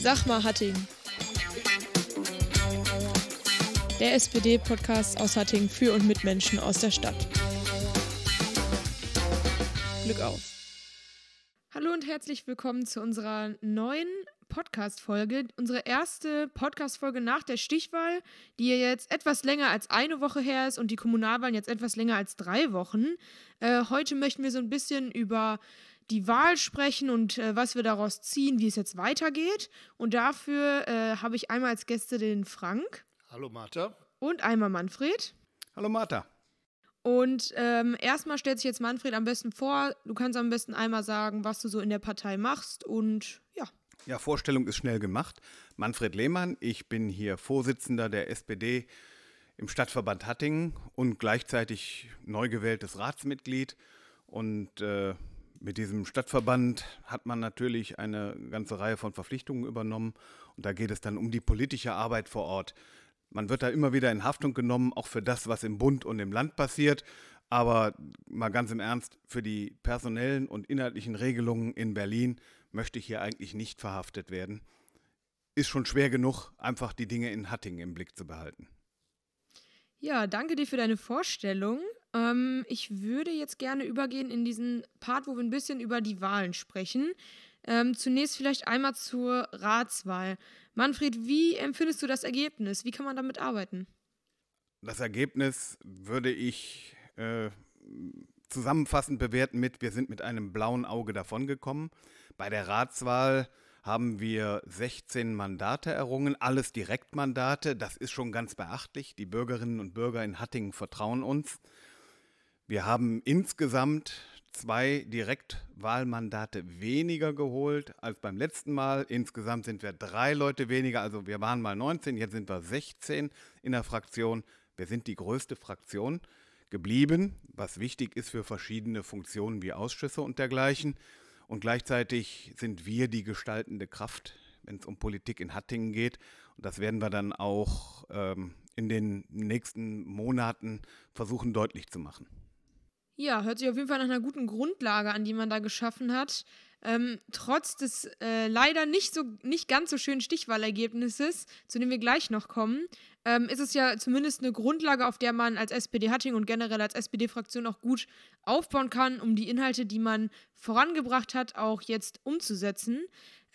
Sag mal, Hatting. Der SPD-Podcast aus Hatting für und mit Menschen aus der Stadt. Glück auf. Hallo und herzlich willkommen zu unserer neuen Podcast-Folge. Unsere erste Podcast-Folge nach der Stichwahl, die jetzt etwas länger als eine Woche her ist und die Kommunalwahlen jetzt etwas länger als drei Wochen. Äh, heute möchten wir so ein bisschen über die Wahl sprechen und äh, was wir daraus ziehen, wie es jetzt weitergeht. Und dafür äh, habe ich einmal als Gäste den Frank. Hallo Martha. Und einmal Manfred. Hallo Martha. Und ähm, erstmal stellt sich jetzt Manfred am besten vor. Du kannst am besten einmal sagen, was du so in der Partei machst und ja. Ja, Vorstellung ist schnell gemacht. Manfred Lehmann, ich bin hier Vorsitzender der SPD im Stadtverband Hattingen und gleichzeitig neu gewähltes Ratsmitglied. Und äh, mit diesem Stadtverband hat man natürlich eine ganze Reihe von Verpflichtungen übernommen. Und da geht es dann um die politische Arbeit vor Ort. Man wird da immer wieder in Haftung genommen, auch für das, was im Bund und im Land passiert. Aber mal ganz im Ernst, für die personellen und inhaltlichen Regelungen in Berlin möchte ich hier eigentlich nicht verhaftet werden. Ist schon schwer genug, einfach die Dinge in Hattingen im Blick zu behalten. Ja, danke dir für deine Vorstellung. Ähm, ich würde jetzt gerne übergehen in diesen Part, wo wir ein bisschen über die Wahlen sprechen. Ähm, zunächst vielleicht einmal zur Ratswahl. Manfred, wie empfindest du das Ergebnis? Wie kann man damit arbeiten? Das Ergebnis würde ich äh, zusammenfassend bewerten mit, wir sind mit einem blauen Auge davongekommen. Bei der Ratswahl haben wir 16 Mandate errungen, alles Direktmandate. Das ist schon ganz beachtlich. Die Bürgerinnen und Bürger in Hattingen vertrauen uns. Wir haben insgesamt zwei Direktwahlmandate weniger geholt als beim letzten Mal. Insgesamt sind wir drei Leute weniger. Also wir waren mal 19, jetzt sind wir 16 in der Fraktion. Wir sind die größte Fraktion geblieben, was wichtig ist für verschiedene Funktionen wie Ausschüsse und dergleichen. Und gleichzeitig sind wir die gestaltende Kraft, wenn es um Politik in Hattingen geht. Und das werden wir dann auch ähm, in den nächsten Monaten versuchen deutlich zu machen. Ja, hört sich auf jeden Fall nach einer guten Grundlage an, die man da geschaffen hat. Ähm, trotz des äh, leider nicht so nicht ganz so schönen Stichwahlergebnisses, zu dem wir gleich noch kommen, ähm, ist es ja zumindest eine Grundlage, auf der man als SPD Hatting und generell als SPD-Fraktion auch gut aufbauen kann, um die Inhalte, die man vorangebracht hat, auch jetzt umzusetzen.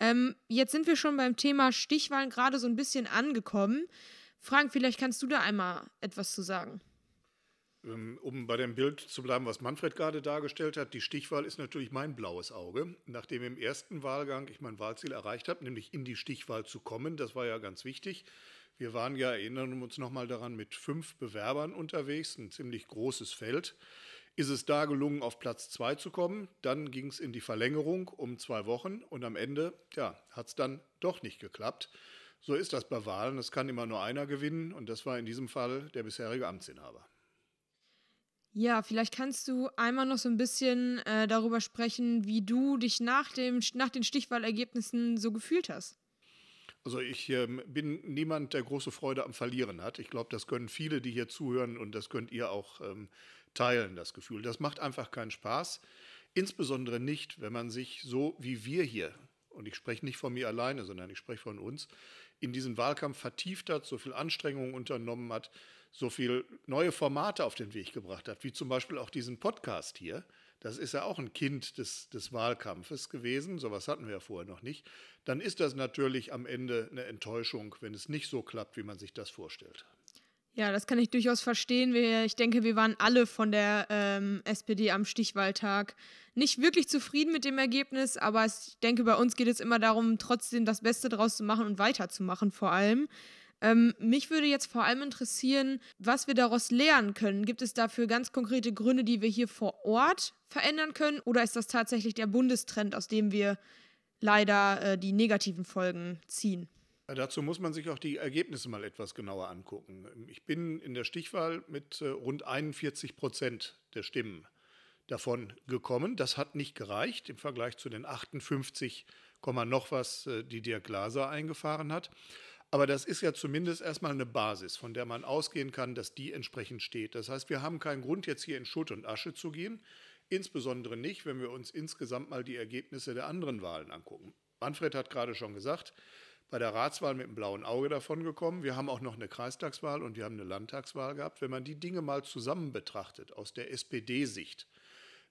Ähm, jetzt sind wir schon beim Thema Stichwahlen gerade so ein bisschen angekommen. Frank, vielleicht kannst du da einmal etwas zu sagen. Ähm, um bei dem Bild zu bleiben, was Manfred gerade dargestellt hat, die Stichwahl ist natürlich mein blaues Auge. Nachdem im ersten Wahlgang ich mein Wahlziel erreicht habe, nämlich in die Stichwahl zu kommen, das war ja ganz wichtig. Wir waren ja, erinnern uns nochmal daran, mit fünf Bewerbern unterwegs, ein ziemlich großes Feld. Ist es da gelungen, auf Platz zwei zu kommen? Dann ging es in die Verlängerung um zwei Wochen und am Ende, ja, hat es dann doch nicht geklappt. So ist das bei Wahlen. Es kann immer nur einer gewinnen und das war in diesem Fall der bisherige Amtsinhaber. Ja, vielleicht kannst du einmal noch so ein bisschen äh, darüber sprechen, wie du dich nach, dem, nach den Stichwahlergebnissen so gefühlt hast. Also ich ähm, bin niemand, der große Freude am Verlieren hat. Ich glaube, das können viele, die hier zuhören und das könnt ihr auch ähm, teilen, das Gefühl. Das macht einfach keinen Spaß. Insbesondere nicht, wenn man sich so wie wir hier, und ich spreche nicht von mir alleine, sondern ich spreche von uns, in diesen Wahlkampf vertieft hat, so viel Anstrengungen unternommen hat, so viel neue Formate auf den Weg gebracht hat, wie zum Beispiel auch diesen Podcast hier. Das ist ja auch ein Kind des, des Wahlkampfes gewesen, sowas hatten wir ja vorher noch nicht. Dann ist das natürlich am Ende eine Enttäuschung, wenn es nicht so klappt, wie man sich das vorstellt. Ja, das kann ich durchaus verstehen. Ich denke, wir waren alle von der ähm, SPD am Stichwahltag nicht wirklich zufrieden mit dem Ergebnis, aber ich denke, bei uns geht es immer darum, trotzdem das Beste daraus zu machen und weiterzumachen vor allem. Ähm, mich würde jetzt vor allem interessieren, was wir daraus lernen können. Gibt es dafür ganz konkrete Gründe, die wir hier vor Ort verändern können? Oder ist das tatsächlich der Bundestrend, aus dem wir leider äh, die negativen Folgen ziehen? Dazu muss man sich auch die Ergebnisse mal etwas genauer angucken. Ich bin in der Stichwahl mit äh, rund 41 Prozent der Stimmen davon gekommen. Das hat nicht gereicht im Vergleich zu den 58, noch was, äh, die Dirk Glaser eingefahren hat. Aber das ist ja zumindest erstmal eine Basis, von der man ausgehen kann, dass die entsprechend steht. Das heißt, wir haben keinen Grund, jetzt hier in Schutt und Asche zu gehen. Insbesondere nicht, wenn wir uns insgesamt mal die Ergebnisse der anderen Wahlen angucken. Manfred hat gerade schon gesagt, bei der Ratswahl mit dem blauen Auge davongekommen. Wir haben auch noch eine Kreistagswahl und wir haben eine Landtagswahl gehabt. Wenn man die Dinge mal zusammen betrachtet, aus der SPD-Sicht,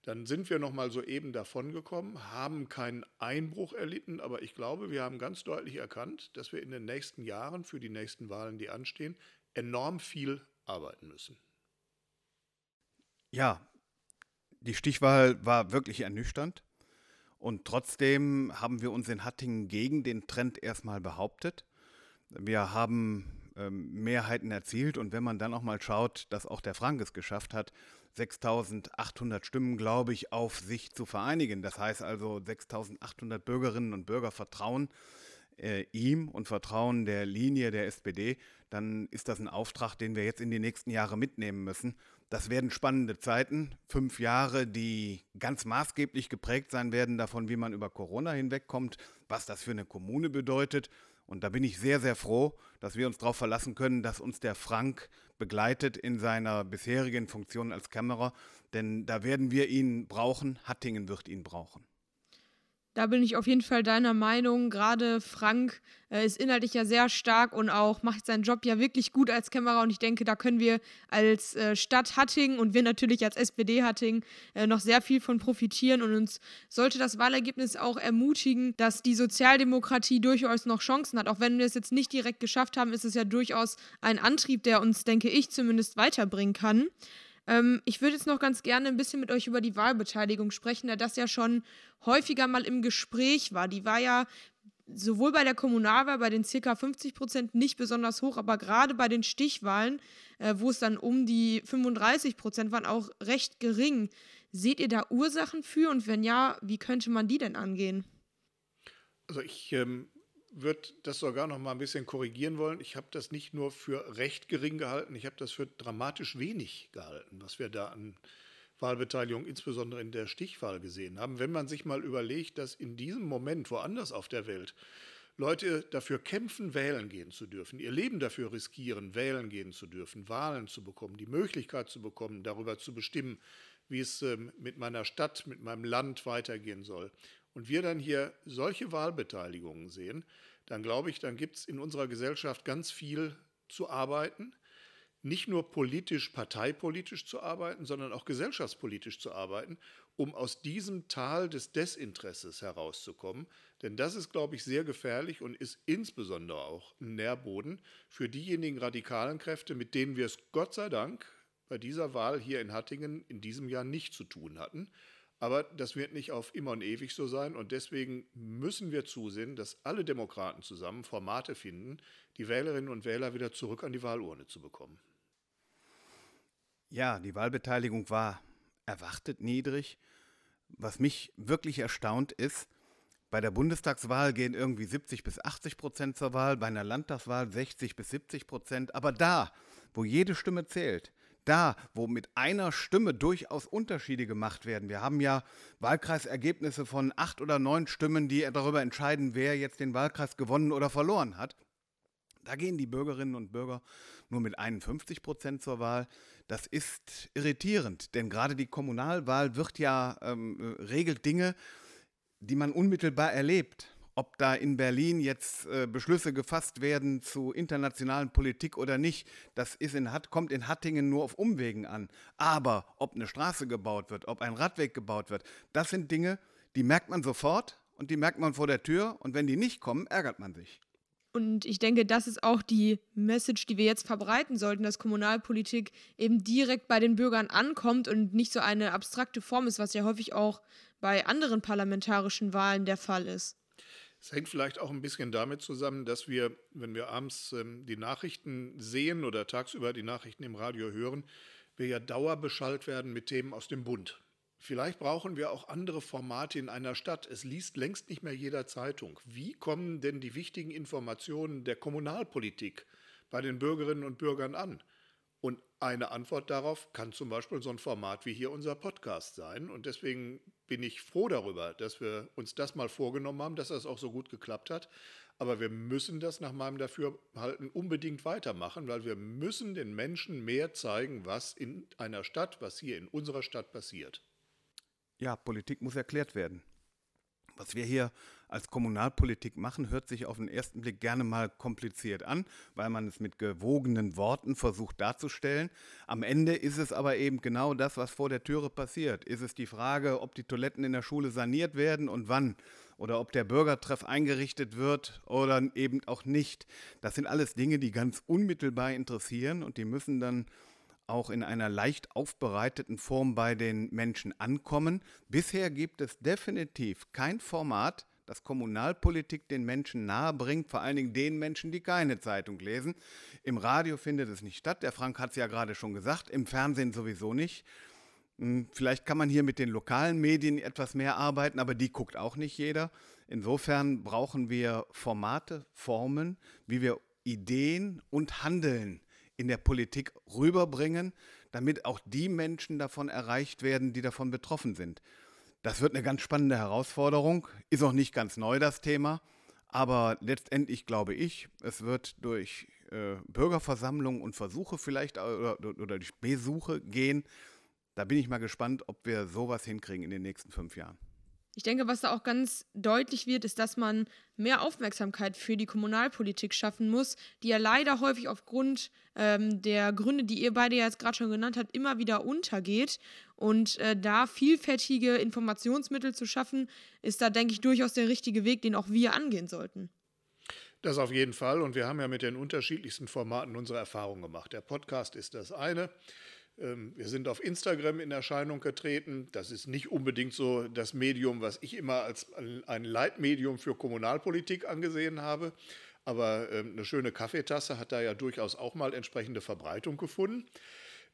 dann sind wir noch mal so eben davongekommen, haben keinen Einbruch erlitten, aber ich glaube, wir haben ganz deutlich erkannt, dass wir in den nächsten Jahren für die nächsten Wahlen, die anstehen, enorm viel arbeiten müssen. Ja, die Stichwahl war wirklich ernüchternd. Und trotzdem haben wir uns in Hattingen gegen den Trend erstmal behauptet. Wir haben Mehrheiten erzielt und wenn man dann auch mal schaut, dass auch der Frank es geschafft hat, 6800 Stimmen, glaube ich, auf sich zu vereinigen. Das heißt also, 6800 Bürgerinnen und Bürger vertrauen äh, ihm und vertrauen der Linie der SPD, dann ist das ein Auftrag, den wir jetzt in die nächsten Jahre mitnehmen müssen. Das werden spannende Zeiten, fünf Jahre, die ganz maßgeblich geprägt sein werden davon, wie man über Corona hinwegkommt, was das für eine Kommune bedeutet. Und da bin ich sehr, sehr froh, dass wir uns darauf verlassen können, dass uns der Frank begleitet in seiner bisherigen Funktion als Kämmerer. Denn da werden wir ihn brauchen, Hattingen wird ihn brauchen. Da bin ich auf jeden Fall deiner Meinung. Gerade Frank äh, ist inhaltlich ja sehr stark und auch macht seinen Job ja wirklich gut als Kämmerer. Und ich denke, da können wir als äh, Stadt Hattingen und wir natürlich als SPD Hattingen äh, noch sehr viel von profitieren. Und uns sollte das Wahlergebnis auch ermutigen, dass die Sozialdemokratie durchaus noch Chancen hat. Auch wenn wir es jetzt nicht direkt geschafft haben, ist es ja durchaus ein Antrieb, der uns, denke ich, zumindest weiterbringen kann. Ähm, ich würde jetzt noch ganz gerne ein bisschen mit euch über die Wahlbeteiligung sprechen, da das ja schon häufiger mal im Gespräch war. Die war ja sowohl bei der Kommunalwahl bei den ca. 50 Prozent nicht besonders hoch, aber gerade bei den Stichwahlen, äh, wo es dann um die 35 Prozent waren, auch recht gering. Seht ihr da Ursachen für und wenn ja, wie könnte man die denn angehen? Also ich ähm, würde das sogar noch mal ein bisschen korrigieren wollen. Ich habe das nicht nur für recht gering gehalten, ich habe das für dramatisch wenig gehalten, was wir da an Wahlbeteiligung insbesondere in der Stichwahl gesehen haben. Wenn man sich mal überlegt, dass in diesem Moment woanders auf der Welt Leute dafür kämpfen, wählen gehen zu dürfen, ihr Leben dafür riskieren, wählen gehen zu dürfen, Wahlen zu bekommen, die Möglichkeit zu bekommen, darüber zu bestimmen, wie es ähm, mit meiner Stadt, mit meinem Land weitergehen soll und wir dann hier solche Wahlbeteiligungen sehen, dann glaube ich, dann gibt es in unserer Gesellschaft ganz viel zu arbeiten. Nicht nur politisch, parteipolitisch zu arbeiten, sondern auch gesellschaftspolitisch zu arbeiten, um aus diesem Tal des Desinteresses herauszukommen. Denn das ist, glaube ich, sehr gefährlich und ist insbesondere auch ein Nährboden für diejenigen radikalen Kräfte, mit denen wir es Gott sei Dank bei dieser Wahl hier in Hattingen in diesem Jahr nicht zu tun hatten. Aber das wird nicht auf immer und ewig so sein. Und deswegen müssen wir zusehen, dass alle Demokraten zusammen Formate finden, die Wählerinnen und Wähler wieder zurück an die Wahlurne zu bekommen. Ja, die Wahlbeteiligung war erwartet niedrig. Was mich wirklich erstaunt ist, bei der Bundestagswahl gehen irgendwie 70 bis 80 Prozent zur Wahl, bei einer Landtagswahl 60 bis 70 Prozent. Aber da, wo jede Stimme zählt, da, wo mit einer Stimme durchaus Unterschiede gemacht werden. Wir haben ja Wahlkreisergebnisse von acht oder neun Stimmen, die darüber entscheiden, wer jetzt den Wahlkreis gewonnen oder verloren hat. Da gehen die Bürgerinnen und Bürger nur mit 51 Prozent zur Wahl. Das ist irritierend, denn gerade die Kommunalwahl wird ja ähm, regelt Dinge, die man unmittelbar erlebt ob da in Berlin jetzt äh, Beschlüsse gefasst werden zu internationalen Politik oder nicht, das ist in Hatt, kommt in Hattingen nur auf Umwegen an. Aber ob eine Straße gebaut wird, ob ein Radweg gebaut wird, das sind Dinge, die merkt man sofort und die merkt man vor der Tür und wenn die nicht kommen, ärgert man sich. Und ich denke, das ist auch die Message, die wir jetzt verbreiten sollten, dass Kommunalpolitik eben direkt bei den Bürgern ankommt und nicht so eine abstrakte Form ist, was ja häufig auch bei anderen parlamentarischen Wahlen der Fall ist. Es hängt vielleicht auch ein bisschen damit zusammen, dass wir, wenn wir abends ähm, die Nachrichten sehen oder tagsüber die Nachrichten im Radio hören, wir ja dauerbeschallt werden mit Themen aus dem Bund. Vielleicht brauchen wir auch andere Formate in einer Stadt. Es liest längst nicht mehr jeder Zeitung. Wie kommen denn die wichtigen Informationen der Kommunalpolitik bei den Bürgerinnen und Bürgern an? Und eine Antwort darauf kann zum Beispiel so ein Format wie hier unser Podcast sein. Und deswegen bin ich froh darüber, dass wir uns das mal vorgenommen haben, dass das auch so gut geklappt hat. Aber wir müssen das nach meinem Dafürhalten unbedingt weitermachen, weil wir müssen den Menschen mehr zeigen, was in einer Stadt, was hier in unserer Stadt passiert. ja, Politik muss erklärt werden. Was wir hier als Kommunalpolitik machen, hört sich auf den ersten Blick gerne mal kompliziert an, weil man es mit gewogenen Worten versucht darzustellen. Am Ende ist es aber eben genau das, was vor der Türe passiert. Ist es die Frage, ob die Toiletten in der Schule saniert werden und wann? Oder ob der Bürgertreff eingerichtet wird oder eben auch nicht. Das sind alles Dinge, die ganz unmittelbar interessieren und die müssen dann auch in einer leicht aufbereiteten Form bei den Menschen ankommen. Bisher gibt es definitiv kein Format, das Kommunalpolitik den Menschen nahe bringt, vor allen Dingen den Menschen, die keine Zeitung lesen. Im Radio findet es nicht statt, der Frank hat es ja gerade schon gesagt, im Fernsehen sowieso nicht. Hm, vielleicht kann man hier mit den lokalen Medien etwas mehr arbeiten, aber die guckt auch nicht jeder. Insofern brauchen wir Formate, Formen, wie wir Ideen und Handeln in der Politik rüberbringen, damit auch die Menschen davon erreicht werden, die davon betroffen sind. Das wird eine ganz spannende Herausforderung, ist auch nicht ganz neu das Thema, aber letztendlich glaube ich, es wird durch äh, Bürgerversammlungen und Versuche vielleicht oder, oder durch Besuche gehen. Da bin ich mal gespannt, ob wir sowas hinkriegen in den nächsten fünf Jahren. Ich denke, was da auch ganz deutlich wird, ist, dass man mehr Aufmerksamkeit für die Kommunalpolitik schaffen muss, die ja leider häufig aufgrund ähm, der Gründe, die ihr beide ja jetzt gerade schon genannt habt, immer wieder untergeht. Und äh, da vielfältige Informationsmittel zu schaffen, ist da, denke ich, durchaus der richtige Weg, den auch wir angehen sollten. Das auf jeden Fall. Und wir haben ja mit den unterschiedlichsten Formaten unsere Erfahrungen gemacht. Der Podcast ist das eine. Ähm, wir sind auf Instagram in Erscheinung getreten. Das ist nicht unbedingt so das Medium, was ich immer als ein Leitmedium für Kommunalpolitik angesehen habe. Aber ähm, eine schöne Kaffeetasse hat da ja durchaus auch mal entsprechende Verbreitung gefunden.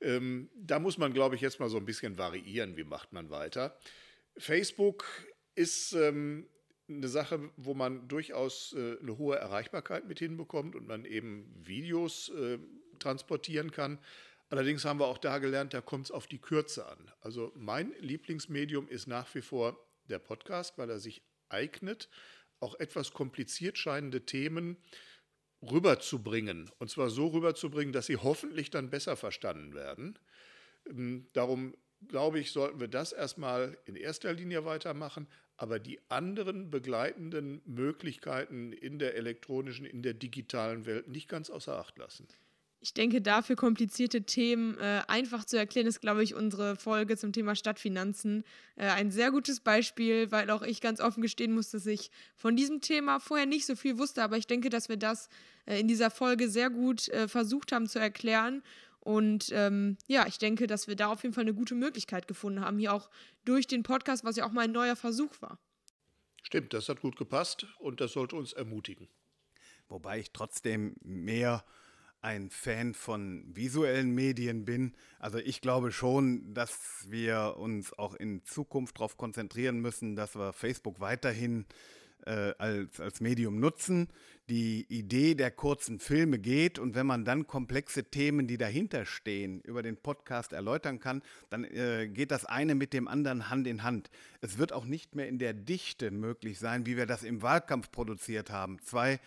Ähm, da muss man, glaube ich, jetzt mal so ein bisschen variieren, wie macht man weiter. Facebook ist eine Sache, wo man durchaus äh, eine hohe Erreichbarkeit mit hinbekommt und man eben Videos äh, transportieren kann. Allerdings haben wir auch da gelernt, da kommt es auf die Kürze an. Also mein Lieblingsmedium ist nach wie vor der Podcast, weil er sich eignet, auch etwas kompliziert scheinende Themen rüberzubringen. Und zwar so rüberzubringen, dass sie hoffentlich dann besser verstanden werden. Ähm, darum glaube ich, sollten wir das erstmal in erster Linie weitermachen, aber die anderen begleitenden Möglichkeiten in der elektronischen, in der digitalen Welt nicht ganz außer Acht lassen ich denke, dafür komplizierte Themen äh, einfach zu erklären, ist, glaube ich, unsere Folge zum Thema Stadtfinanzen äh, ein sehr gutes Beispiel, weil auch ich ganz offen gestehen muss, dass ich von diesem Thema vorher nicht so viel wusste. Aber ich denke, dass wir das äh, in dieser Folge sehr gut äh, versucht haben zu erklären. Und ähm, ja, ich denke, dass wir da auf jeden Fall eine gute Möglichkeit gefunden haben, hier auch durch den Podcast, was ja auch mal ein neuer Versuch war. Stimmt, das hat gut gepasst und das sollte uns ermutigen. Wobei ich trotzdem mehr ein Fan von visuellen Medien bin. Also ich glaube schon, dass wir uns auch in Zukunft darauf konzentrieren müssen, dass wir Facebook weiterhin äh, als, als Medium nutzen. Die Idee der kurzen Filme geht und wenn man dann komplexe Themen, die dahinter stehen, über den Podcast erläutern kann, dann äh, geht das eine mit dem anderen Hand in Hand. Es wird auch nicht mehr in der Dichte möglich sein, wie wir das im Wahlkampf produziert haben. Zwei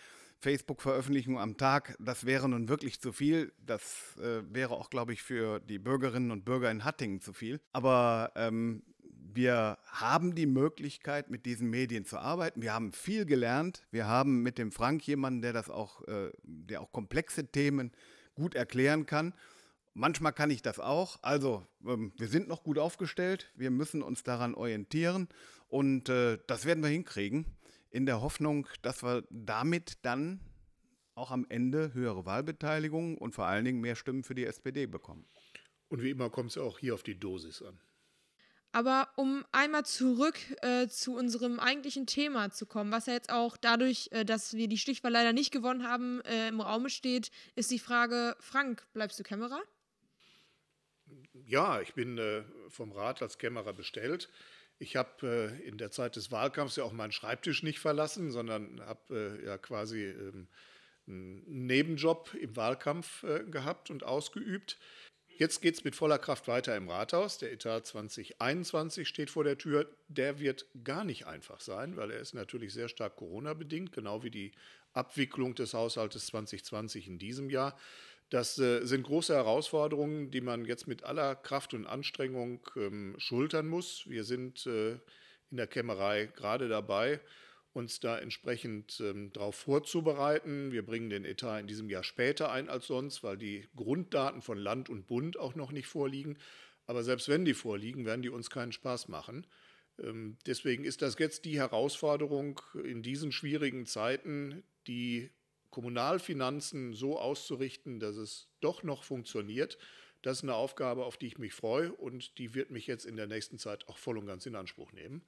Facebook-Veröffentlichung am Tag, das wäre nun wirklich zu viel. Das äh, wäre auch, glaube ich, für die Bürgerinnen und Bürger in Hattingen zu viel. Aber ähm, wir haben die Möglichkeit, mit diesen Medien zu arbeiten. Wir haben viel gelernt. Wir haben mit dem Frank jemanden, der das auch, äh, der auch komplexe Themen gut erklären kann. Manchmal kann ich das auch. Also, ähm, wir sind noch gut aufgestellt. Wir müssen uns daran orientieren und äh, das werden wir hinkriegen in der Hoffnung, dass wir damit dann auch am Ende höhere Wahlbeteiligung und vor allen Dingen mehr Stimmen für die SPD bekommen. Und wie immer kommt es auch hier auf die Dosis an. Aber um einmal zurück äh, zu unserem eigentlichen Thema zu kommen, was ja jetzt auch dadurch, äh, dass wir die Stichwahl leider nicht gewonnen haben, äh, im Raum steht, ist die Frage, Frank, bleibst du Kämmerer? Ja, ich bin äh, vom Rat als Kämmerer bestellt. Ich habe äh, in der Zeit des Wahlkampfs ja auch meinen Schreibtisch nicht verlassen, sondern habe äh, ja quasi ähm, einen Nebenjob im Wahlkampf äh, gehabt und ausgeübt. Jetzt geht es mit voller Kraft weiter im Rathaus. Der Etat 2021 steht vor der Tür. Der wird gar nicht einfach sein, weil er ist natürlich sehr stark Corona-bedingt, genau wie die Abwicklung des Haushaltes 2020 in diesem Jahr. Das äh, sind große Herausforderungen, die man jetzt mit aller Kraft und Anstrengung ähm, schultern muss. Wir sind äh, in der Kämmerei gerade dabei, uns da entsprechend ähm, darauf vorzubereiten. Wir bringen den Etat in diesem Jahr später ein als sonst, weil die Grunddaten von Land und Bund auch noch nicht vorliegen. Aber selbst wenn die vorliegen, werden die uns keinen Spaß machen. Ähm, deswegen ist das jetzt die Herausforderung in diesen schwierigen Zeiten, die Kommunalfinanzen so auszurichten, dass es doch noch funktioniert. Das ist eine Aufgabe, auf die ich mich freue und die wird mich jetzt in der nächsten Zeit auch voll und ganz in Anspruch nehmen.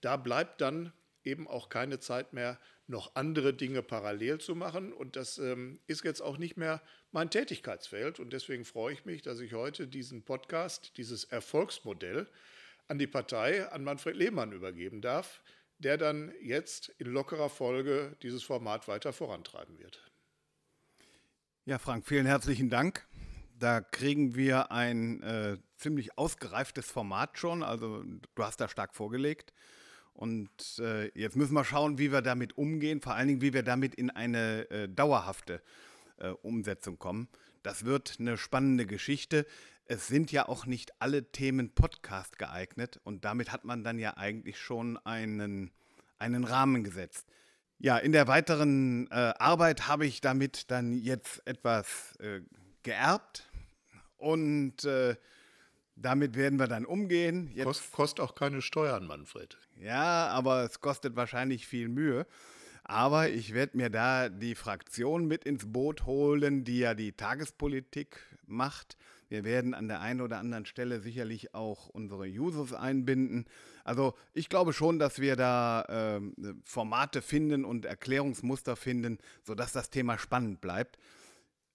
Da bleibt dann eben auch keine Zeit mehr, noch andere Dinge parallel zu machen. Und das ähm, ist jetzt auch nicht mehr mein Tätigkeitsfeld. Und deswegen freue ich mich, dass ich heute diesen Podcast, dieses Erfolgsmodell an die Partei, an Manfred Lehmann übergeben darf, der dann jetzt in lockerer Folge dieses Format weiter vorantreiben wird. Ja, Frank, vielen herzlichen Dank. Da kriegen wir ein äh, ziemlich ausgereiftes Format schon. Also du hast da stark vorgelegt. Und äh, jetzt müssen wir schauen, wie wir damit umgehen, vor allen Dingen, wie wir damit in eine äh, dauerhafte äh, Umsetzung kommen. Das wird eine spannende Geschichte. Es sind ja auch nicht alle Themen Podcast geeignet und damit hat man dann ja eigentlich schon einen, einen Rahmen gesetzt. Ja, in der weiteren äh, Arbeit habe ich damit dann jetzt etwas äh, geerbt und äh, damit werden wir dann umgehen. Jetzt, Kost, kostet auch keine Steuern, Manfred. Ja, aber es kostet wahrscheinlich viel Mühe. Aber ich werde mir da die Fraktion mit ins Boot holen, die ja die Tagespolitik macht. Wir werden an der einen oder anderen Stelle sicherlich auch unsere Users einbinden. Also ich glaube schon, dass wir da äh, Formate finden und Erklärungsmuster finden, sodass das Thema spannend bleibt.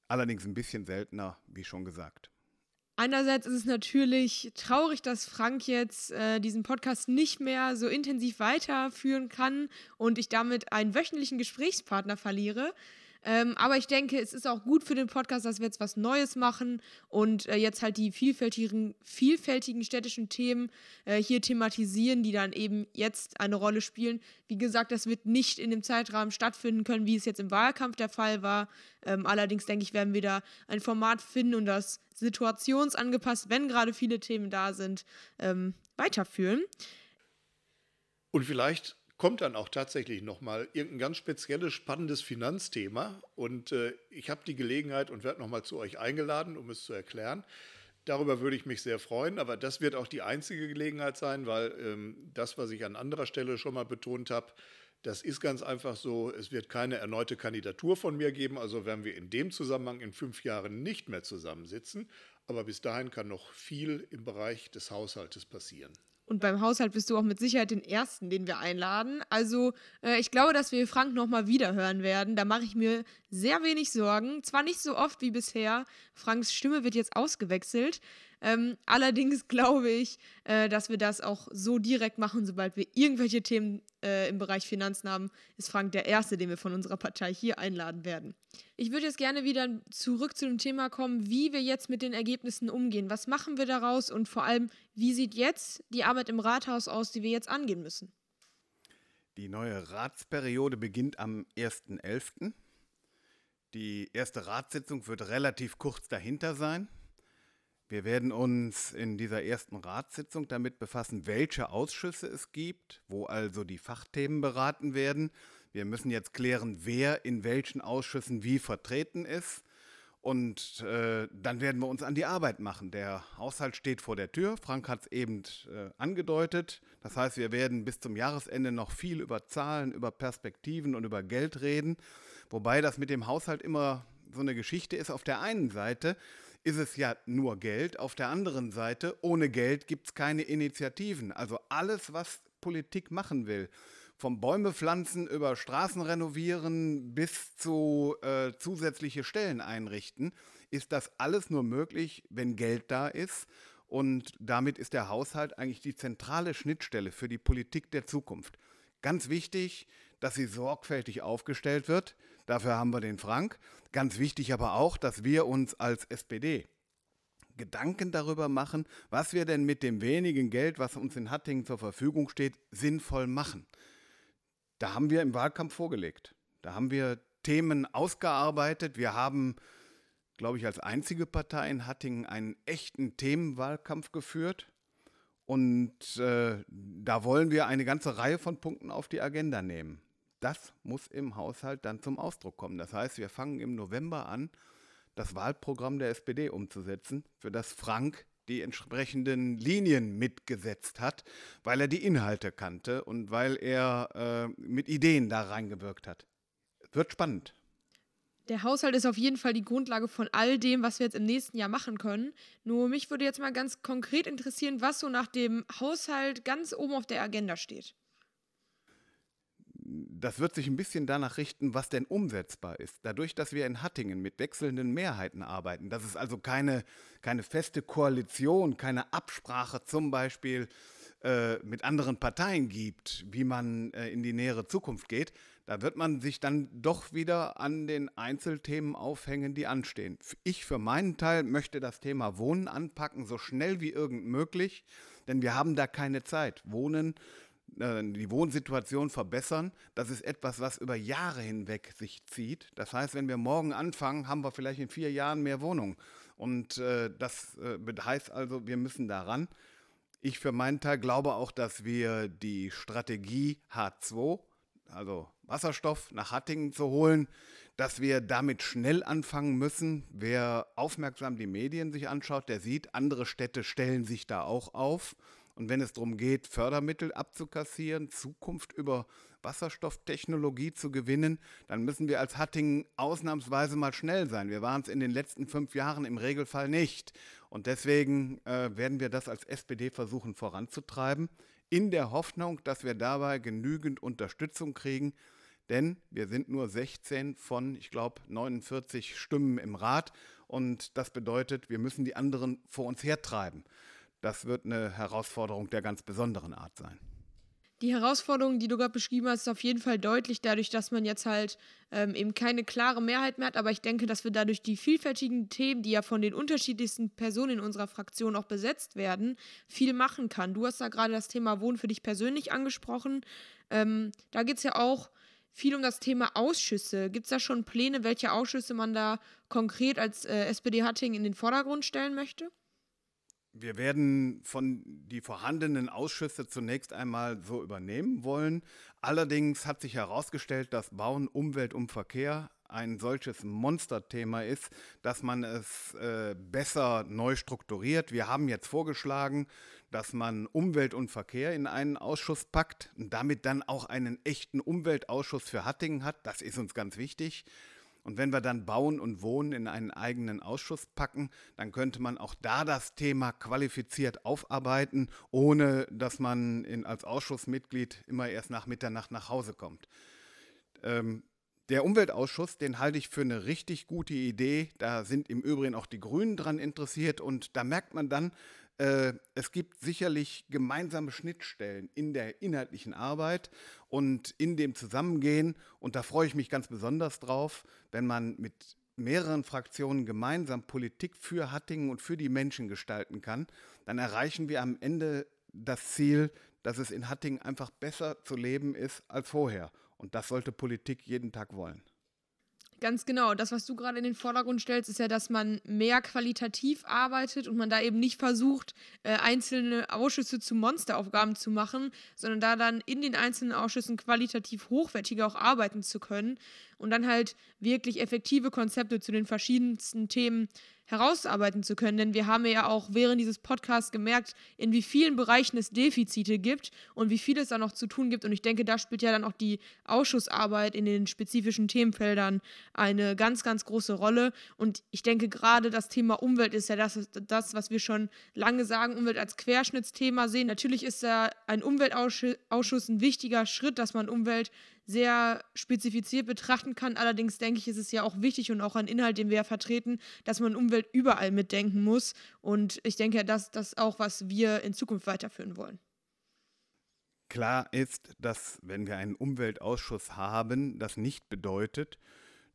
Allerdings ein bisschen seltener, wie schon gesagt. Einerseits ist es natürlich traurig, dass Frank jetzt äh, diesen Podcast nicht mehr so intensiv weiterführen kann und ich damit einen wöchentlichen Gesprächspartner verliere. Ähm, aber ich denke, es ist auch gut für den Podcast, dass wir jetzt was Neues machen und äh, jetzt halt die vielfältigen, vielfältigen städtischen Themen äh, hier thematisieren, die dann eben jetzt eine Rolle spielen. Wie gesagt, das wird nicht in dem Zeitrahmen stattfinden können, wie es jetzt im Wahlkampf der Fall war. Ähm, allerdings denke ich, werden wir da ein Format finden und das situationsangepasst, wenn gerade viele Themen da sind, ähm, weiterführen. Und vielleicht kommt dann auch tatsächlich nochmal irgendein ganz spezielles, spannendes Finanzthema. Und äh, ich habe die Gelegenheit und werde nochmal zu euch eingeladen, um es zu erklären. Darüber würde ich mich sehr freuen, aber das wird auch die einzige Gelegenheit sein, weil ähm, das, was ich an anderer Stelle schon mal betont habe, das ist ganz einfach so, es wird keine erneute Kandidatur von mir geben, also werden wir in dem Zusammenhang in fünf Jahren nicht mehr zusammensitzen. Aber bis dahin kann noch viel im Bereich des Haushaltes passieren. Und beim Haushalt bist du auch mit Sicherheit den Ersten, den wir einladen. Also äh, ich glaube, dass wir Frank nochmal wiederhören werden. Da mache ich mir sehr wenig Sorgen. Zwar nicht so oft wie bisher. Franks Stimme wird jetzt ausgewechselt. Ähm, allerdings glaube ich, äh, dass wir das auch so direkt machen, sobald wir irgendwelche Themen äh, im Bereich Finanzen haben, ist Frank der Erste, den wir von unserer Partei hier einladen werden. Ich würde jetzt gerne wieder zurück zu dem Thema kommen, wie wir jetzt mit den Ergebnissen umgehen. Was machen wir daraus und vor allem, wie sieht jetzt die Arbeit im Rathaus aus, die wir jetzt angehen müssen? Die neue Ratsperiode beginnt am 1.11. Die erste Ratssitzung wird relativ kurz dahinter sein. Wir werden uns in dieser ersten Ratssitzung damit befassen, welche Ausschüsse es gibt, wo also die Fachthemen beraten werden. Wir müssen jetzt klären, wer in welchen Ausschüssen wie vertreten ist. Und äh, dann werden wir uns an die Arbeit machen. Der Haushalt steht vor der Tür. Frank hat es eben äh, angedeutet. Das heißt, wir werden bis zum Jahresende noch viel über Zahlen, über Perspektiven und über Geld reden. Wobei das mit dem Haushalt immer so eine Geschichte ist. Auf der einen Seite ist es ja nur Geld. Auf der anderen Seite, ohne Geld gibt es keine Initiativen. Also alles, was Politik machen will, vom Bäume pflanzen über Straßen renovieren bis zu äh, zusätzliche Stellen einrichten, ist das alles nur möglich, wenn Geld da ist. Und damit ist der Haushalt eigentlich die zentrale Schnittstelle für die Politik der Zukunft. Ganz wichtig, dass sie sorgfältig aufgestellt wird. Dafür haben wir den Frank. Ganz wichtig aber auch, dass wir uns als SPD Gedanken darüber machen, was wir denn mit dem wenigen Geld, was uns in Hattingen zur Verfügung steht, sinnvoll machen. Da haben wir im Wahlkampf vorgelegt. Da haben wir Themen ausgearbeitet. Wir haben glaube ich, als einzige Partei in Hattingen einen echten Themenwahlkampf geführt. Und äh, da wollen wir eine ganze Reihe von Punkten auf die Agenda nehmen. Das muss im Haushalt dann zum Ausdruck kommen. Das heißt, wir fangen im November an, das Wahlprogramm der SPD umzusetzen, für das Frank die entsprechenden Linien mitgesetzt hat, weil er die Inhalte kannte und weil er äh, mit Ideen da reingewirkt hat. Wird spannend. Der Haushalt ist auf jeden Fall die Grundlage von all dem, was wir jetzt im nächsten Jahr machen können. Nur mich würde jetzt mal ganz konkret interessieren, was so nach dem Haushalt ganz oben auf der Agenda steht das wird sich ein bisschen danach richten, was denn umsetzbar ist. Dadurch, dass wir in Hattingen mit wechselnden Mehrheiten arbeiten, dass es also keine, keine feste Koalition, keine Absprache zum Beispiel äh, mit anderen Parteien gibt, wie man äh, in die nähere Zukunft geht, da wird man sich dann doch wieder an den Einzelthemen aufhängen, die anstehen. Ich für meinen Teil möchte das Thema Wohnen anpacken, so schnell wie irgend möglich, denn wir haben da keine Zeit. Wohnen die Wohnsituation verbessern. Das ist etwas, was über Jahre hinweg sich zieht. Das heißt, wenn wir morgen anfangen, haben wir vielleicht in vier Jahren mehr Wohnungen. Und äh, das äh, heißt also, wir müssen daran. Ich für meinen Teil glaube auch, dass wir die Strategie H2, also Wasserstoff nach Hattingen zu holen, dass wir damit schnell anfangen müssen. Wer aufmerksam die Medien sich anschaut, der sieht, andere Städte stellen sich da auch auf. Und wenn es darum geht, Fördermittel abzukassieren, Zukunft über Wasserstofftechnologie zu gewinnen, dann müssen wir als Hattingen ausnahmsweise mal schnell sein. Wir waren es in den letzten fünf Jahren im Regelfall nicht. Und deswegen äh, werden wir das als SPD versuchen voranzutreiben, in der Hoffnung, dass wir dabei genügend Unterstützung kriegen. Denn wir sind nur 16 von, ich glaube, 49 Stimmen im Rat. Und das bedeutet, wir müssen die anderen vor uns hertreiben das wird eine Herausforderung der ganz besonderen Art sein. Die Herausforderung, die du gerade beschrieben hast, ist auf jeden Fall deutlich, dadurch, dass man jetzt halt ähm, eben keine klare Mehrheit mehr hat. Aber ich denke, dass wir dadurch die vielfältigen Themen, die ja von den unterschiedlichsten Personen in unserer Fraktion auch besetzt werden, viel machen kann. Du hast da gerade das Thema Wohnen für dich persönlich angesprochen. Ähm, da geht es ja auch viel um das Thema Ausschüsse. Gibt es da schon Pläne, welche Ausschüsse man da konkret als äh, SPD Hatting in den Vordergrund stellen möchte? Wir werden von die vorhandenen Ausschüsse zunächst einmal so übernehmen wollen. Allerdings hat sich herausgestellt, dass Bauen, Umwelt und Verkehr ein solches Monsterthema ist, dass man es äh, besser neu strukturiert. Wir haben jetzt vorgeschlagen, dass man Umwelt und Verkehr in einen Ausschuss packt und damit dann auch einen echten Umweltausschuss für Hattingen hat. Das ist uns ganz wichtig. Und wenn wir dann Bauen und Wohnen in einen eigenen Ausschuss packen, dann könnte man auch da das Thema qualifiziert aufarbeiten, ohne dass man in, als Ausschussmitglied immer erst nach Mitternacht nach Hause kommt. Ähm, der Umweltausschuss, den halte ich für eine richtig gute Idee. Da sind im Übrigen auch die Grünen dran interessiert und da merkt man dann, äh, es gibt sicherlich gemeinsame Schnittstellen in der inhaltlichen Arbeit und in dem Zusammengehen. Und da freue ich mich ganz besonders drauf, wenn man mit mehreren Fraktionen gemeinsam Politik für Hattingen und für die Menschen gestalten kann, dann erreichen wir am Ende das Ziel, dass es in Hattingen einfach besser zu leben ist als vorher. Und das sollte Politik jeden Tag wollen. Ganz genau. Das, was du gerade in den Vordergrund stellst, ist ja, dass man mehr qualitativ arbeitet und man da eben nicht versucht, äh, einzelne Ausschüsse zu Monsteraufgaben zu machen, sondern da dann in den einzelnen Ausschüssen qualitativ hochwertiger auch arbeiten zu können und dann halt wirklich effektive Konzepte zu den verschiedensten Themen herausarbeiten zu können. Denn wir haben ja auch während dieses Podcasts gemerkt, in wie vielen Bereichen es Defizite gibt und wie viel es da noch zu tun gibt. Und ich denke, da spielt ja dann auch die Ausschussarbeit in den spezifischen Themenfeldern eine ganz, ganz große Rolle. Und ich denke, gerade das Thema Umwelt ist ja das, das, was wir schon lange sagen, Umwelt als Querschnittsthema sehen. Natürlich ist da ein Umweltausschuss ein wichtiger Schritt, dass man Umwelt sehr spezifiziert betrachten kann. Allerdings denke ich, ist es ja auch wichtig und auch ein Inhalt, den wir ja vertreten, dass man Umwelt überall mitdenken muss. Und ich denke, dass das auch, was wir in Zukunft weiterführen wollen. Klar ist, dass wenn wir einen Umweltausschuss haben, das nicht bedeutet,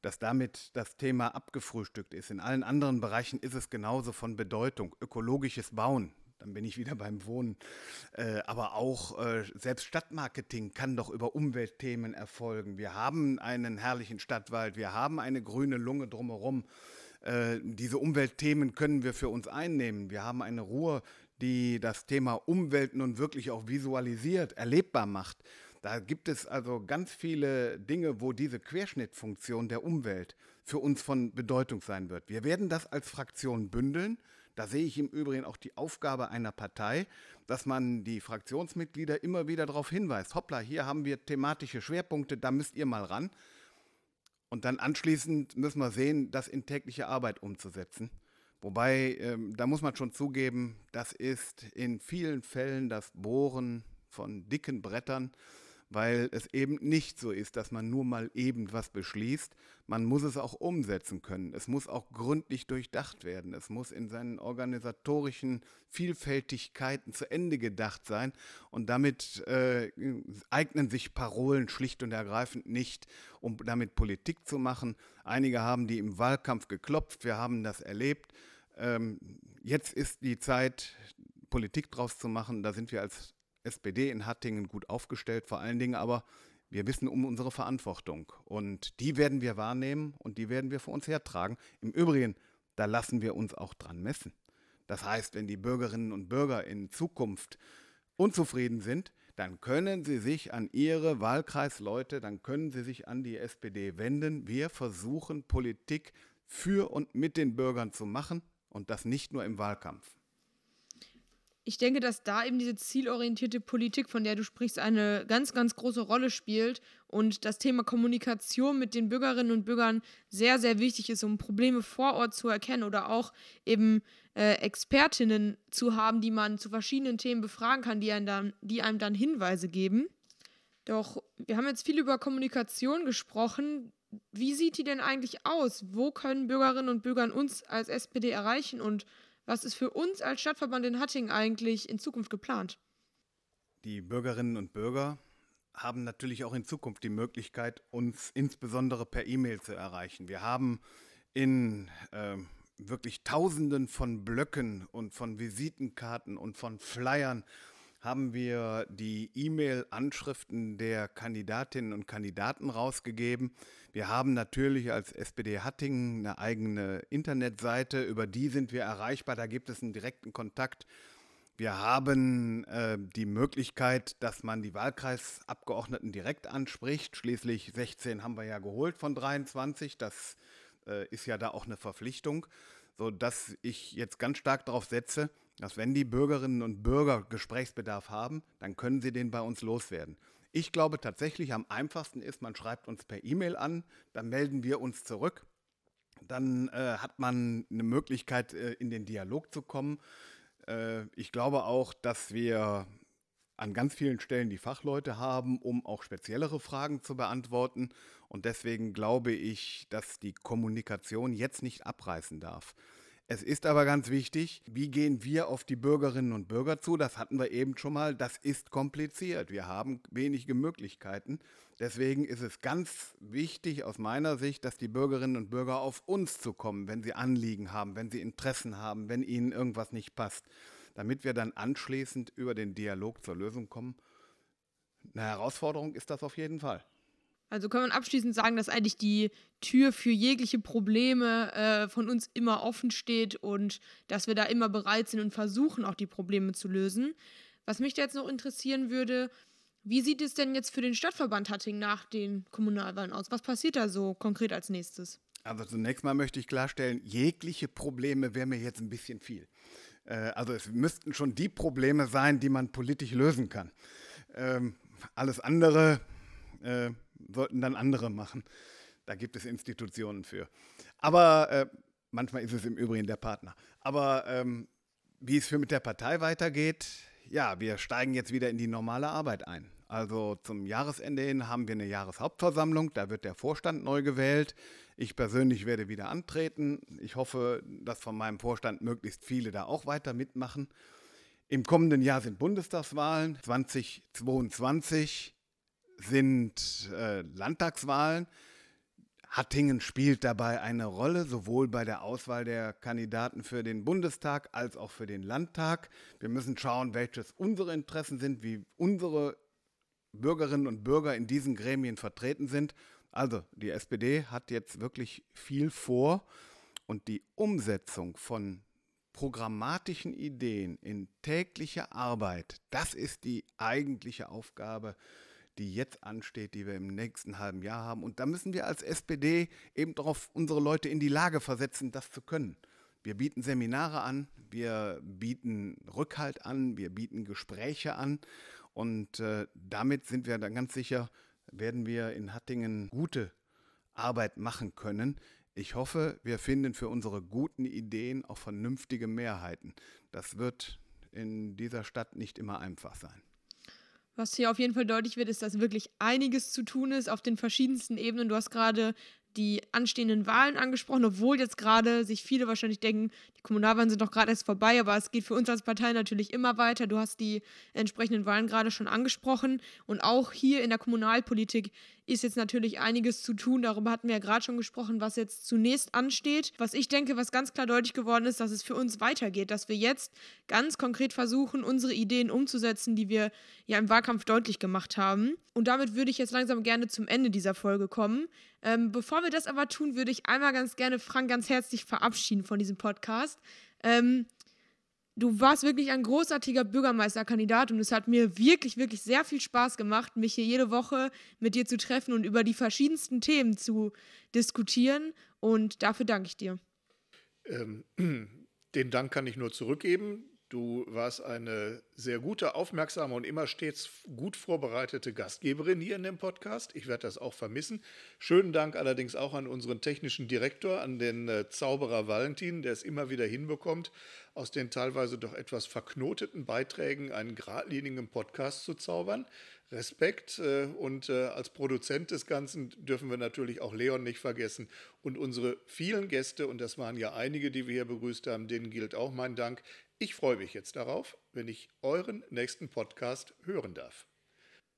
dass damit das Thema abgefrühstückt ist. In allen anderen Bereichen ist es genauso von Bedeutung. Ökologisches Bauen, dann bin ich wieder beim Wohnen. Äh, aber auch äh, selbst Stadtmarketing kann doch über Umweltthemen erfolgen. Wir haben einen herrlichen Stadtwald, wir haben eine grüne Lunge drumherum. Äh, diese Umweltthemen können wir für uns einnehmen. Wir haben eine Ruhe, die das Thema Umwelt nun wirklich auch visualisiert, erlebbar macht. Da gibt es also ganz viele Dinge, wo diese Querschnittfunktion der Umwelt für uns von Bedeutung sein wird. Wir werden das als Fraktion bündeln. Da sehe ich im Übrigen auch die Aufgabe einer Partei, dass man die Fraktionsmitglieder immer wieder darauf hinweist, hoppla, hier haben wir thematische Schwerpunkte, da müsst ihr mal ran. Und dann anschließend müssen wir sehen, das in tägliche Arbeit umzusetzen. Wobei, ähm, da muss man schon zugeben, das ist in vielen Fällen das Bohren von dicken Brettern, weil es eben nicht so ist, dass man nur mal eben was beschließt. Man muss es auch umsetzen können. Es muss auch gründlich durchdacht werden. Es muss in seinen organisatorischen Vielfältigkeiten zu Ende gedacht sein. Und damit äh, eignen sich Parolen schlicht und ergreifend nicht, um damit Politik zu machen. Einige haben die im Wahlkampf geklopft. Wir haben das erlebt. Ähm, jetzt ist die Zeit, Politik draus zu machen. Da sind wir als SPD in Hattingen gut aufgestellt, vor allen Dingen aber wir wissen um unsere Verantwortung und die werden wir wahrnehmen und die werden wir vor uns hertragen. Im Übrigen, da lassen wir uns auch dran messen. Das heißt, wenn die Bürgerinnen und Bürger in Zukunft unzufrieden sind, dann können sie sich an ihre Wahlkreisleute, dann können sie sich an die SPD wenden. Wir versuchen Politik für und mit den Bürgern zu machen und das nicht nur im Wahlkampf ich denke, dass da eben diese zielorientierte Politik, von der du sprichst, eine ganz, ganz große Rolle spielt und das Thema Kommunikation mit den Bürgerinnen und Bürgern sehr, sehr wichtig ist, um Probleme vor Ort zu erkennen oder auch eben äh, Expertinnen zu haben, die man zu verschiedenen Themen befragen kann, die einem, dann, die einem dann Hinweise geben. Doch wir haben jetzt viel über Kommunikation gesprochen. Wie sieht die denn eigentlich aus? Wo können Bürgerinnen und Bürger uns als SPD erreichen und was ist für uns als Stadtverband in Hattingen eigentlich in Zukunft geplant? Die Bürgerinnen und Bürger haben natürlich auch in Zukunft die Möglichkeit, uns insbesondere per E-Mail zu erreichen. Wir haben in äh, wirklich Tausenden von Blöcken und von Visitenkarten und von Flyern haben wir die E-Mail-Anschriften der Kandidatinnen und Kandidaten rausgegeben. Wir haben natürlich als SPD Hattingen eine eigene Internetseite, über die sind wir erreichbar, da gibt es einen direkten Kontakt. Wir haben äh, die Möglichkeit, dass man die Wahlkreisabgeordneten direkt anspricht. Schließlich 16 haben wir ja geholt von 23. Das äh, ist ja da auch eine Verpflichtung, sodass ich jetzt ganz stark darauf setze, dass wenn die Bürgerinnen und Bürger Gesprächsbedarf haben, dann können sie den bei uns loswerden. Ich glaube tatsächlich, am einfachsten ist, man schreibt uns per E-Mail an, dann melden wir uns zurück. Dann äh, hat man eine Möglichkeit, äh, in den Dialog zu kommen. Äh, ich glaube auch, dass wir an ganz vielen Stellen die Fachleute haben, um auch speziellere Fragen zu beantworten. Und deswegen glaube ich, dass die Kommunikation jetzt nicht abreißen darf. Es ist aber ganz wichtig, wie gehen wir auf die Bürgerinnen und Bürger zu? Das hatten wir eben schon mal. Das ist kompliziert. Wir haben wenige Möglichkeiten. Deswegen ist es ganz wichtig aus meiner Sicht, dass die Bürgerinnen und Bürger auf uns zu kommen, wenn sie Anliegen haben, wenn sie Interessen haben, wenn ihnen irgendwas nicht passt, damit wir dann anschließend über den Dialog zur Lösung kommen. Eine Herausforderung ist das auf jeden Fall. Also kann man abschließend sagen, dass eigentlich die Tür für jegliche Probleme äh, von uns immer offen steht und dass wir da immer bereit sind und versuchen, auch die Probleme zu lösen. Was mich jetzt noch interessieren würde, wie sieht es denn jetzt für den Stadtverband Hattingen nach den Kommunalwahlen aus? Was passiert da so konkret als nächstes? Also zunächst mal möchte ich klarstellen, jegliche Probleme wäre mir jetzt ein bisschen viel. Äh, also es müssten schon die Probleme sein, die man politisch lösen kann. Ähm, alles andere äh, sollten dann andere machen. Da gibt es Institutionen für. Aber äh, manchmal ist es im Übrigen der Partner. Aber ähm, wie es für mit der Partei weitergeht, ja, wir steigen jetzt wieder in die normale Arbeit ein. Also zum Jahresende hin haben wir eine Jahreshauptversammlung, da wird der Vorstand neu gewählt. Ich persönlich werde wieder antreten. Ich hoffe, dass von meinem Vorstand möglichst viele da auch weiter mitmachen. Im kommenden Jahr sind Bundestagswahlen 2022 sind äh, Landtagswahlen. Hattingen spielt dabei eine Rolle, sowohl bei der Auswahl der Kandidaten für den Bundestag als auch für den Landtag. Wir müssen schauen, welches unsere Interessen sind, wie unsere Bürgerinnen und Bürger in diesen Gremien vertreten sind. Also die SPD hat jetzt wirklich viel vor und die Umsetzung von programmatischen Ideen in tägliche Arbeit, das ist die eigentliche Aufgabe, die jetzt ansteht, die wir im nächsten halben Jahr haben. Und da müssen wir als SPD eben darauf unsere Leute in die Lage versetzen, das zu können. Wir bieten Seminare an, wir bieten Rückhalt an, wir bieten Gespräche an und äh, damit sind wir dann ganz sicher, werden wir in Hattingen gute Arbeit machen können. Ich hoffe, wir finden für unsere guten Ideen auch vernünftige Mehrheiten. Das wird in dieser Stadt nicht immer einfach sein. Was hier auf jeden Fall deutlich wird, ist, dass wirklich einiges zu tun ist auf den verschiedensten Ebenen. Du hast gerade die anstehenden Wahlen angesprochen, obwohl jetzt gerade sich viele wahrscheinlich denken, die Kommunalwahlen sind doch gerade erst vorbei, aber es geht für uns als Partei natürlich immer weiter. Du hast die entsprechenden Wahlen gerade schon angesprochen und auch hier in der Kommunalpolitik ist jetzt natürlich einiges zu tun. Darüber hatten wir ja gerade schon gesprochen, was jetzt zunächst ansteht. Was ich denke, was ganz klar deutlich geworden ist, dass es für uns weitergeht, dass wir jetzt ganz konkret versuchen, unsere Ideen umzusetzen, die wir ja im Wahlkampf deutlich gemacht haben. Und damit würde ich jetzt langsam gerne zum Ende dieser Folge kommen. Ähm, bevor wir das aber tun, würde ich einmal ganz gerne Frank ganz herzlich verabschieden von diesem Podcast. Ähm, du warst wirklich ein großartiger Bürgermeisterkandidat und es hat mir wirklich, wirklich sehr viel Spaß gemacht, mich hier jede Woche mit dir zu treffen und über die verschiedensten Themen zu diskutieren. Und dafür danke ich dir. Ähm, den Dank kann ich nur zurückgeben. Du warst eine sehr gute, aufmerksame und immer stets gut vorbereitete Gastgeberin hier in dem Podcast. Ich werde das auch vermissen. Schönen Dank allerdings auch an unseren technischen Direktor, an den äh, Zauberer Valentin, der es immer wieder hinbekommt, aus den teilweise doch etwas verknoteten Beiträgen einen geradlinigen Podcast zu zaubern. Respekt äh, und äh, als Produzent des Ganzen dürfen wir natürlich auch Leon nicht vergessen und unsere vielen Gäste, und das waren ja einige, die wir hier begrüßt haben, denen gilt auch mein Dank. Ich freue mich jetzt darauf, wenn ich euren nächsten Podcast hören darf.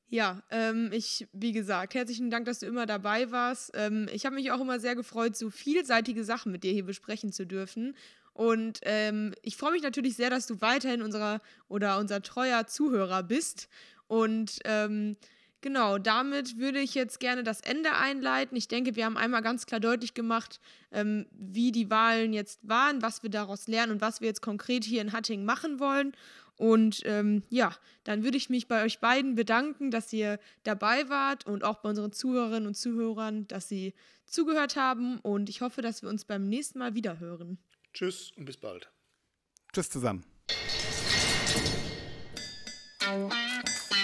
Ja, ähm, ich, wie gesagt, herzlichen Dank, dass du immer dabei warst. Ähm, ich habe mich auch immer sehr gefreut, so vielseitige Sachen mit dir hier besprechen zu dürfen. Und ähm, ich freue mich natürlich sehr, dass du weiterhin unserer oder unser treuer Zuhörer bist. Und ähm, genau, damit würde ich jetzt gerne das Ende einleiten. Ich denke, wir haben einmal ganz klar deutlich gemacht, ähm, wie die Wahlen jetzt waren, was wir daraus lernen und was wir jetzt konkret hier in Hattingen machen wollen. Und ähm, ja, dann würde ich mich bei euch beiden bedanken, dass ihr dabei wart und auch bei unseren Zuhörerinnen und Zuhörern, dass sie zugehört haben. Und ich hoffe, dass wir uns beim nächsten Mal wieder hören. Tschüss und bis bald. Tschüss zusammen.